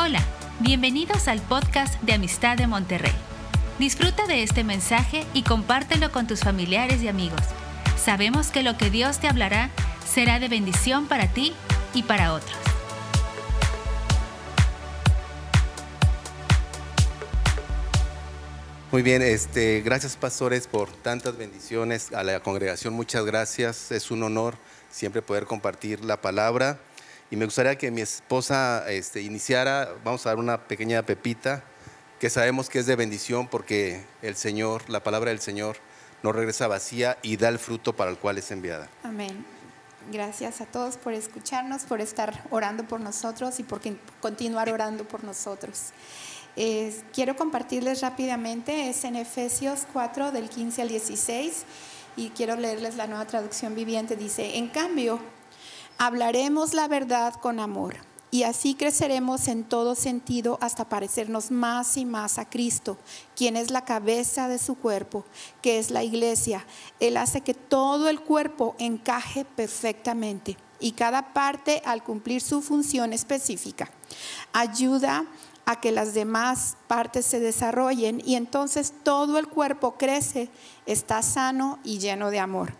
Hola, bienvenidos al podcast de Amistad de Monterrey. Disfruta de este mensaje y compártelo con tus familiares y amigos. Sabemos que lo que Dios te hablará será de bendición para ti y para otros. Muy bien, este, gracias pastores por tantas bendiciones a la congregación. Muchas gracias. Es un honor siempre poder compartir la palabra. Y me gustaría que mi esposa este, iniciara, vamos a dar una pequeña pepita, que sabemos que es de bendición porque el Señor, la palabra del Señor, no regresa vacía y da el fruto para el cual es enviada. Amén. Gracias a todos por escucharnos, por estar orando por nosotros y por continuar orando por nosotros. quiero compartirles rápidamente, es en Efesios 4 del 15 al 16 y quiero leerles la nueva traducción viviente. Dice, en cambio, hablaremos la verdad con amor y así creceremos en todo sentido hasta parecernos más y más a Cristo, quien es la cabeza de su cuerpo, que es la iglesia. Él hace que todo el cuerpo encaje perfectamente y cada parte al cumplir su función específica ayuda a que las demás partes se desarrollen y entonces todo el cuerpo crece, está sano y lleno de amor.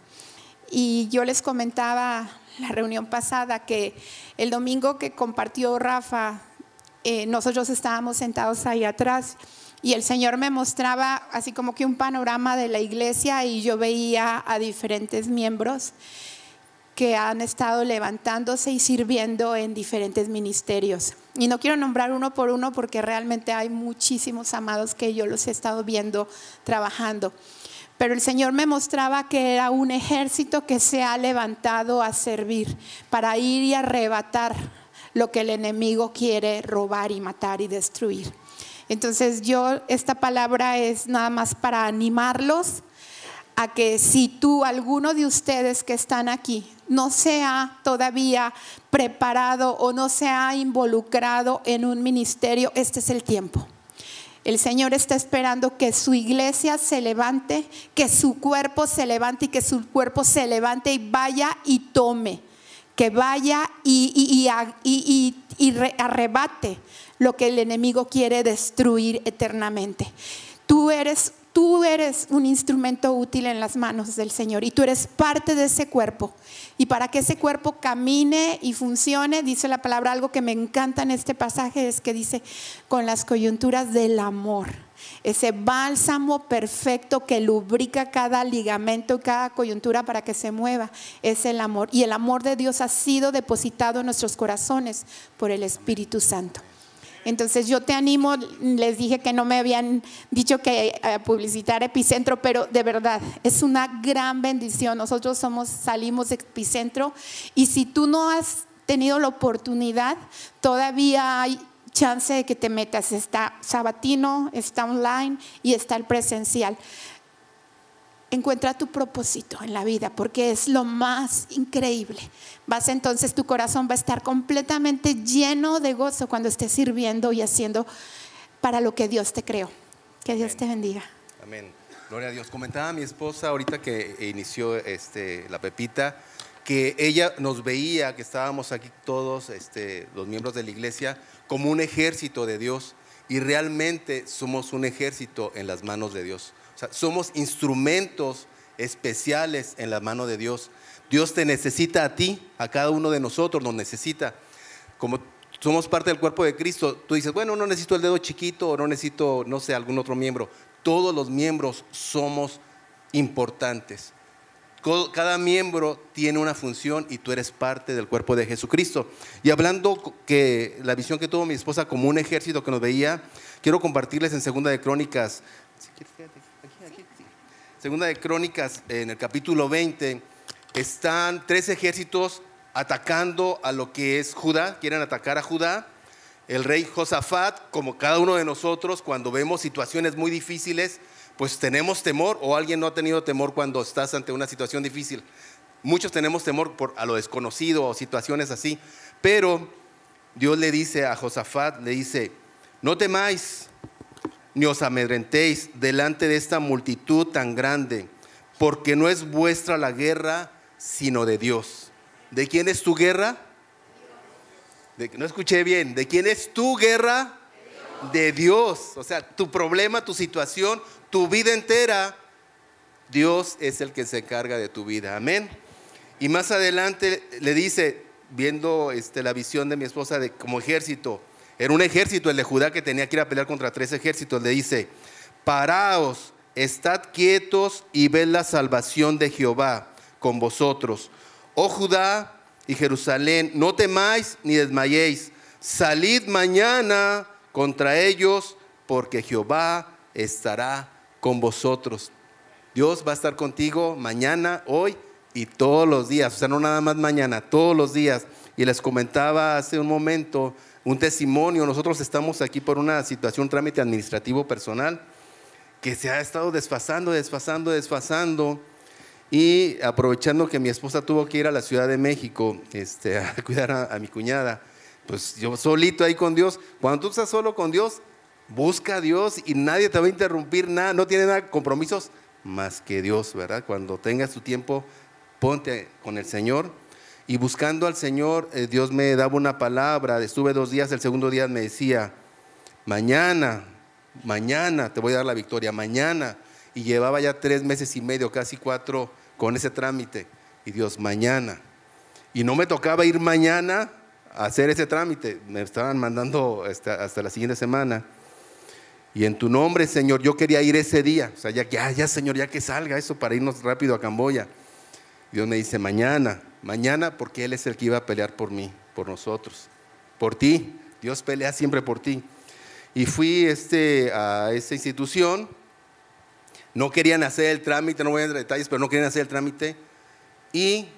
Y yo les comentaba la reunión pasada que el domingo que compartió Rafa, eh, nosotros estábamos sentados ahí atrás y el Señor me mostraba así como que un panorama de la iglesia y yo veía a diferentes miembros que han estado levantándose y sirviendo en diferentes ministerios. Y no quiero nombrar uno por uno porque realmente hay muchísimos amados que yo los he estado viendo trabajando. Pero el Señor me mostraba que era un ejército que se ha levantado a servir para ir y arrebatar lo que el enemigo quiere robar y matar y destruir. Entonces yo, esta palabra es nada más para animarlos a que si tú, alguno de ustedes que están aquí, no se ha todavía preparado o no se ha involucrado en un ministerio, este es el tiempo. El Señor está esperando que su iglesia se levante, que su cuerpo se levante y que su cuerpo se levante y vaya y tome, que vaya y, arrebate lo que el enemigo quiere destruir eternamente. Tú eres tú eres un instrumento útil en las manos del Señor y tú eres parte de ese cuerpo. Y para que ese cuerpo camine y funcione, dice la palabra, algo que me encanta en este pasaje es que dice, con las coyunturas del amor. Ese bálsamo perfecto que lubrica cada ligamento y cada coyuntura para que se mueva es el amor. Y el amor de Dios ha sido depositado en nuestros corazones por el Espíritu Santo. Entonces yo te animo, les dije que no me habían dicho que eh, publicitar Epicentro, pero de verdad es una gran bendición. Nosotros somos, salimos de Epicentro y si tú no has tenido la oportunidad, todavía hay chance de que te metas. Está sabatino, está online y está el presencial encuentra tu propósito en la vida, porque es lo más increíble. Vas entonces, tu corazón va a estar completamente lleno de gozo cuando estés sirviendo y haciendo para lo que Dios te creó. Que Dios te bendiga. Amén. Gloria a Dios. Comentaba mi esposa ahorita que inició este, la Pepita, que ella nos veía, que estábamos aquí todos, este, los miembros de la iglesia, como un ejército de Dios. Y realmente somos un ejército en las manos de Dios somos instrumentos especiales en la mano de Dios. Dios te necesita a ti, a cada uno de nosotros nos necesita. Como somos parte del cuerpo de Cristo, tú dices, bueno, no necesito el dedo chiquito o no necesito, no sé, algún otro miembro. Todos los miembros somos importantes. Cada miembro tiene una función y tú eres parte del cuerpo de Jesucristo. Y hablando que la visión que tuvo mi esposa como un ejército que nos veía, quiero compartirles en Segunda de Crónicas. Segunda de Crónicas, en el capítulo 20, están tres ejércitos atacando a lo que es Judá, quieren atacar a Judá. El rey Josafat, como cada uno de nosotros, cuando vemos situaciones muy difíciles, pues tenemos temor, o alguien no ha tenido temor cuando estás ante una situación difícil. Muchos tenemos temor por, a lo desconocido o situaciones así, pero Dios le dice a Josafat, le dice, no temáis, ni os amedrentéis delante de esta multitud tan grande, porque no es vuestra la guerra, sino de Dios. ¿De quién es tu guerra? no escuché bien. ¿De quién es tu guerra? De Dios. O sea, tu problema, tu situación, tu vida entera, Dios es el que se encarga de tu vida. Amén. Y más adelante le dice, viendo este, la visión de mi esposa de, como ejército, era un ejército el de Judá que tenía que ir a pelear contra tres ejércitos. Le dice, paraos, estad quietos y ved la salvación de Jehová con vosotros. Oh Judá y Jerusalén, no temáis ni desmayéis. Salid mañana contra ellos, porque Jehová estará con vosotros. Dios va a estar contigo mañana, hoy y todos los días. O sea, no nada más mañana, todos los días. Y les comentaba hace un momento un testimonio. Nosotros estamos aquí por una situación, trámite administrativo personal que se ha estado desfasando, desfasando, desfasando. Y aprovechando que mi esposa tuvo que ir a la Ciudad de México este, a cuidar a, mi cuñada, pues yo solito ahí con Dios. Cuando tú estás solo con Dios, busca a Dios y nadie te va a interrumpir, nada, no tiene nada compromisos más que Dios, ¿verdad? Cuando tengas tu tiempo, ponte con el Señor. Y buscando al Señor, eh, Dios me daba una palabra. Estuve dos días, el segundo día me decía, mañana, mañana te voy a dar la victoria, mañana. Y llevaba ya tres meses y medio, casi cuatro, con ese trámite. Y Dios, mañana. Y no me tocaba ir mañana a hacer ese trámite. Me estaban mandando hasta, la siguiente semana. Y en tu nombre, Señor, yo quería ir ese día. O sea, ya, ya, ya, Señor, ya que salga eso para irnos rápido a Camboya. Dios me dice, mañana, mañana, porque Él es el que iba a pelear por mí, por nosotros, por ti. Dios pelea siempre por ti. Y fui este, a esa institución no querían hacer el trámite, no voy a entrar en detalles, pero no querían hacer el trámite. Y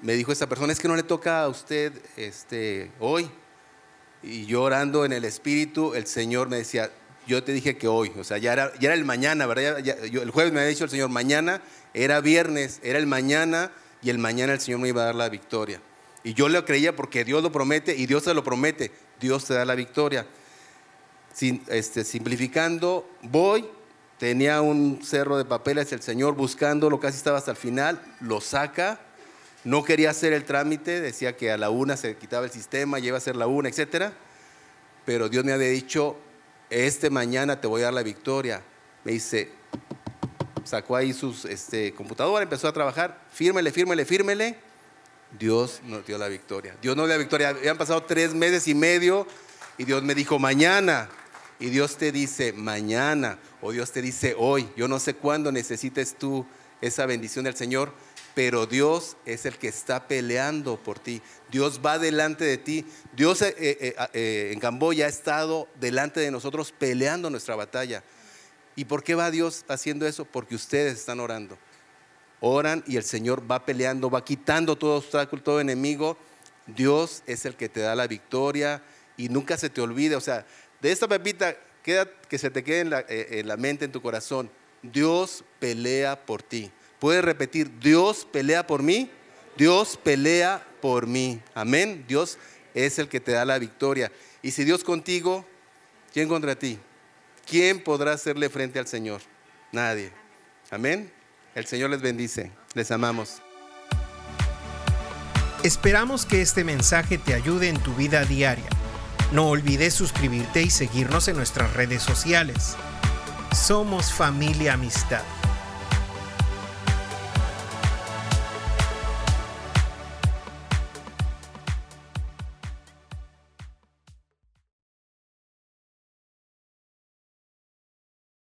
me dijo esta persona, es que no le toca a usted este, hoy. Y yo orando en el Espíritu, el Señor me decía, yo te dije que hoy, o sea, ya era, ya era el mañana, ¿verdad? el jueves me había dicho el Señor, mañana era viernes, era el mañana y el mañana el Señor me iba a dar la victoria. Y yo lo creía porque Dios lo promete y Dios te lo promete, Dios te da la victoria. Sin, este, simplificando, voy, tenía un cerro de papeles, el señor buscándolo, casi estaba hasta el final, lo saca, no quería hacer el trámite, decía que a la una se quitaba el sistema, lleva a ser la una, etc. Pero Dios me había dicho, este mañana te voy a dar la victoria. Me dice, sacó ahí su este, computadora, empezó a trabajar, fírmele, fírmele, fírmele. Dios nos dio la victoria. Dios nos dio la victoria. Habían pasado tres meses y medio y Dios me dijo, mañana. Y Dios te dice, mañana o Dios te dice hoy, yo no sé cuándo necesites tú esa bendición del Señor, pero Dios es el que está peleando por ti. Dios va delante de ti. Dios eh, eh, eh, en Camboya ha estado delante de nosotros peleando nuestra batalla. ¿Y por qué va Dios haciendo eso? Porque ustedes están orando. Oran y el Señor va peleando, va quitando todo obstáculo, todo enemigo. Dios es el que te da la victoria y nunca se te olvide. O sea, de esta pepita que se te quede eh, en la, mente, en tu corazón. Dios pelea por ti. Puedes repetir, Dios pelea por mí. Dios pelea por mí. Amén. Dios es el que te da la victoria. Y si Dios contigo, ¿quién contra ti? ¿Quién podrá hacerle frente al Señor? Nadie. Amén. El Señor les bendice. Les amamos. Esperamos que este mensaje te ayude en tu vida diaria. No olvides suscribirte y seguirnos en nuestras redes sociales. Somos familia amistad.